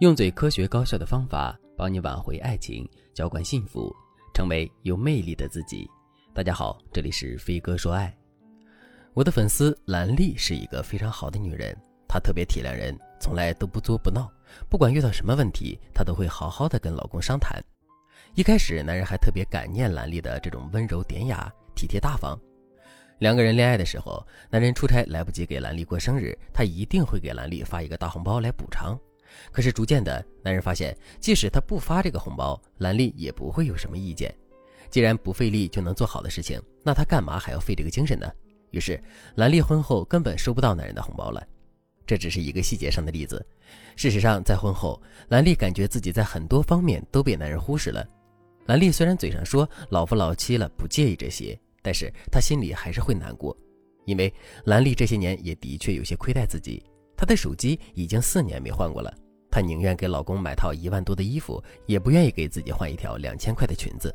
用最科学高效的方法帮你挽回爱情，浇灌幸福，成为有魅力的自己。大家好，这里是飞哥说爱。我的粉丝兰丽是一个非常好的女人，她特别体谅人，从来都不作不闹。不管遇到什么问题，她都会好好的跟老公商谈。一开始，男人还特别感念兰丽的这种温柔典雅、体贴大方。两个人恋爱的时候，男人出差来不及给兰丽过生日，他一定会给兰丽发一个大红包来补偿。可是逐渐的，男人发现，即使他不发这个红包，兰丽也不会有什么意见。既然不费力就能做好的事情，那他干嘛还要费这个精神呢？于是，兰丽婚后根本收不到男人的红包了。这只是一个细节上的例子。事实上，在婚后，兰丽感觉自己在很多方面都被男人忽视了。兰丽虽然嘴上说老夫老妻了，不介意这些，但是她心里还是会难过，因为兰丽这些年也的确有些亏待自己。她的手机已经四年没换过了。她宁愿给老公买套一万多的衣服，也不愿意给自己换一条两千块的裙子。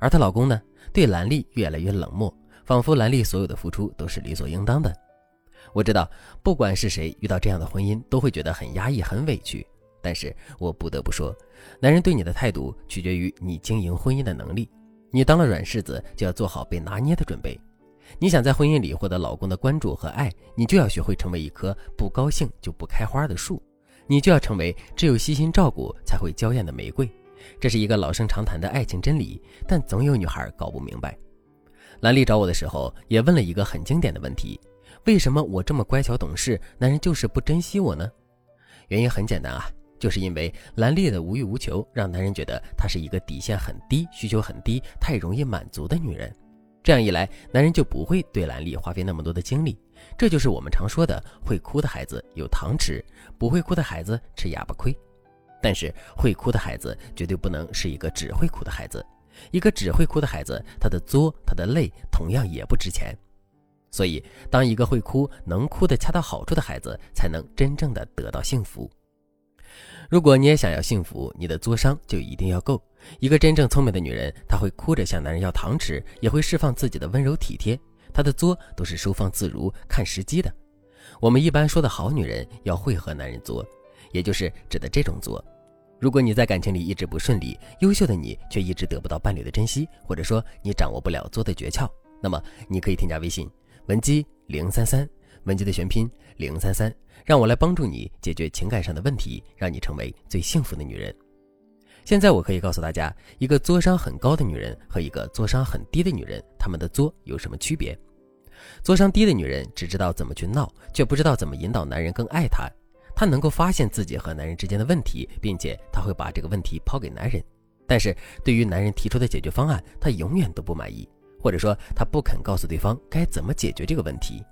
而她老公呢，对兰丽越来越冷漠，仿佛兰丽所有的付出都是理所应当的。我知道，不管是谁遇到这样的婚姻，都会觉得很压抑、很委屈。但是我不得不说，男人对你的态度取决于你经营婚姻的能力。你当了软柿子，就要做好被拿捏的准备。你想在婚姻里获得老公的关注和爱，你就要学会成为一棵不高兴就不开花的树。你就要成为只有悉心照顾才会娇艳的玫瑰，这是一个老生常谈的爱情真理，但总有女孩搞不明白。兰丽找我的时候也问了一个很经典的问题：为什么我这么乖巧懂事，男人就是不珍惜我呢？原因很简单啊，就是因为兰丽的无欲无求，让男人觉得她是一个底线很低、需求很低、太容易满足的女人。这样一来，男人就不会对兰丽花费那么多的精力。这就是我们常说的，会哭的孩子有糖吃，不会哭的孩子吃哑巴亏。但是会哭的孩子绝对不能是一个只会哭的孩子，一个只会哭的孩子，他的作、他的泪同样也不值钱。所以，当一个会哭、能哭的恰到好处的孩子，才能真正的得到幸福。如果你也想要幸福，你的作商就一定要够。一个真正聪明的女人，她会哭着向男人要糖吃，也会释放自己的温柔体贴。她的作都是收放自如、看时机的。我们一般说的好女人，要会和男人作，也就是指的这种作。如果你在感情里一直不顺利，优秀的你却一直得不到伴侣的珍惜，或者说你掌握不了作的诀窍，那么你可以添加微信文姬零三三，文姬的全拼零三三，让我来帮助你解决情感上的问题，让你成为最幸福的女人。现在我可以告诉大家，一个作商很高的女人和一个作商很低的女人，她们的作有什么区别？作商低的女人只知道怎么去闹，却不知道怎么引导男人更爱她。她能够发现自己和男人之间的问题，并且她会把这个问题抛给男人。但是对于男人提出的解决方案，她永远都不满意，或者说她不肯告诉对方该怎么解决这个问题。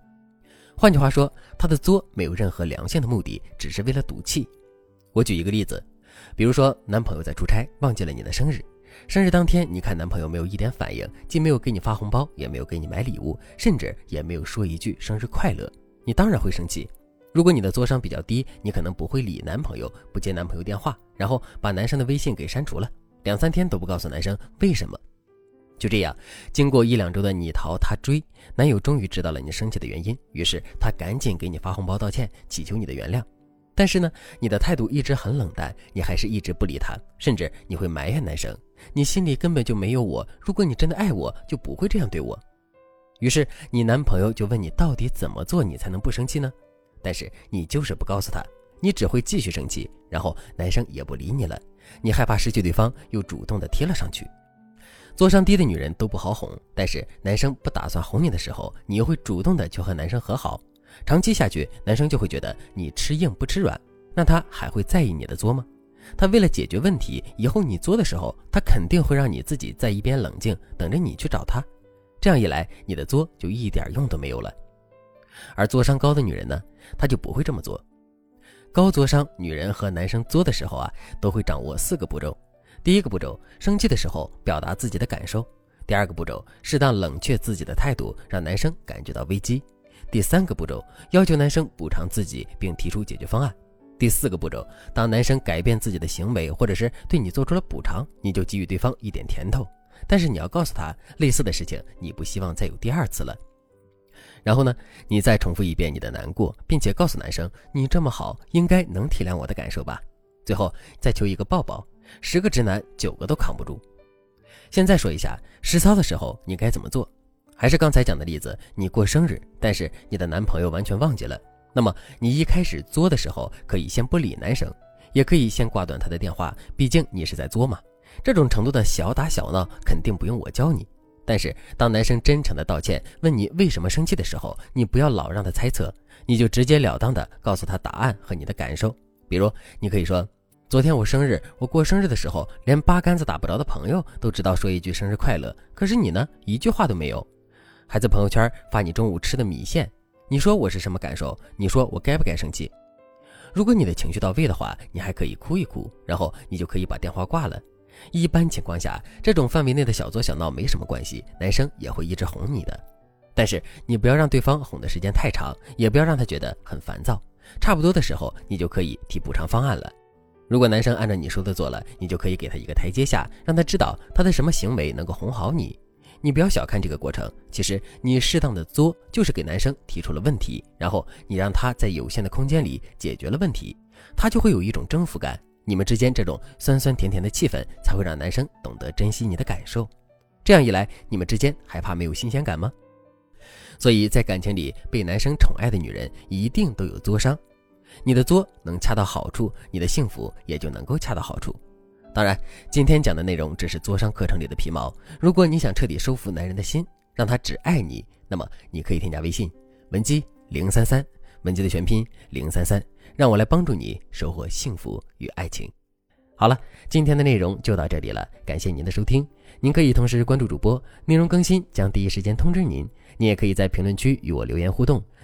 换句话说，她的作没有任何良性的目的，只是为了赌气。我举一个例子。比如说，男朋友在出差，忘记了你的生日。生日当天，你看男朋友没有一点反应，既没有给你发红包，也没有给你买礼物，甚至也没有说一句生日快乐。你当然会生气。如果你的作商比较低，你可能不会理男朋友，不接男朋友电话，然后把男生的微信给删除了，两三天都不告诉男生为什么。就这样，经过一两周的你逃他追，男友终于知道了你生气的原因，于是他赶紧给你发红包道歉，祈求你的原谅。但是呢，你的态度一直很冷淡，你还是一直不理他，甚至你会埋怨男生，你心里根本就没有我。如果你真的爱我，就不会这样对我。于是你男朋友就问你，到底怎么做你才能不生气呢？但是你就是不告诉他，你只会继续生气，然后男生也不理你了。你害怕失去对方，又主动的贴了上去。做商低的女人都不好哄，但是男生不打算哄你的时候，你又会主动的去和男生和好。长期下去，男生就会觉得你吃硬不吃软，那他还会在意你的作吗？他为了解决问题，以后你作的时候，他肯定会让你自己在一边冷静，等着你去找他。这样一来，你的作就一点用都没有了。而作商高的女人呢，她就不会这么做。高作商女人和男生作的时候啊，都会掌握四个步骤。第一个步骤，生气的时候表达自己的感受；第二个步骤，适当冷却自己的态度，让男生感觉到危机。第三个步骤，要求男生补偿自己，并提出解决方案。第四个步骤，当男生改变自己的行为，或者是对你做出了补偿，你就给予对方一点甜头。但是你要告诉他，类似的事情你不希望再有第二次了。然后呢，你再重复一遍你的难过，并且告诉男生，你这么好，应该能体谅我的感受吧。最后再求一个抱抱，十个直男九个都扛不住。现在说一下实操的时候你该怎么做？还是刚才讲的例子，你过生日，但是你的男朋友完全忘记了。那么你一开始作的时候，可以先不理男生，也可以先挂断他的电话，毕竟你是在作嘛。这种程度的小打小闹，肯定不用我教你。但是当男生真诚的道歉，问你为什么生气的时候，你不要老让他猜测，你就直截了当的告诉他答案和你的感受。比如，你可以说：“昨天我生日，我过生日的时候，连八竿子打不着的朋友都知道说一句生日快乐，可是你呢，一句话都没有。”还在朋友圈发你中午吃的米线，你说我是什么感受？你说我该不该生气？如果你的情绪到位的话，你还可以哭一哭，然后你就可以把电话挂了。一般情况下，这种范围内的小作小闹没什么关系，男生也会一直哄你的。但是你不要让对方哄的时间太长，也不要让他觉得很烦躁。差不多的时候，你就可以提补偿方案了。如果男生按照你说的做了，你就可以给他一个台阶下，让他知道他的什么行为能够哄好你。你不要小看这个过程，其实你适当的作就是给男生提出了问题，然后你让他在有限的空间里解决了问题，他就会有一种征服感。你们之间这种酸酸甜甜的气氛才会让男生懂得珍惜你的感受。这样一来，你们之间还怕没有新鲜感吗？所以在感情里被男生宠爱的女人一定都有作伤，你的作能恰到好处，你的幸福也就能够恰到好处。当然，今天讲的内容只是作商课程里的皮毛。如果你想彻底收服男人的心，让他只爱你，那么你可以添加微信文姬零三三，文姬的全拼零三三，让我来帮助你收获幸福与爱情。好了，今天的内容就到这里了，感谢您的收听。您可以同时关注主播，内容更新将第一时间通知您。您也可以在评论区与我留言互动，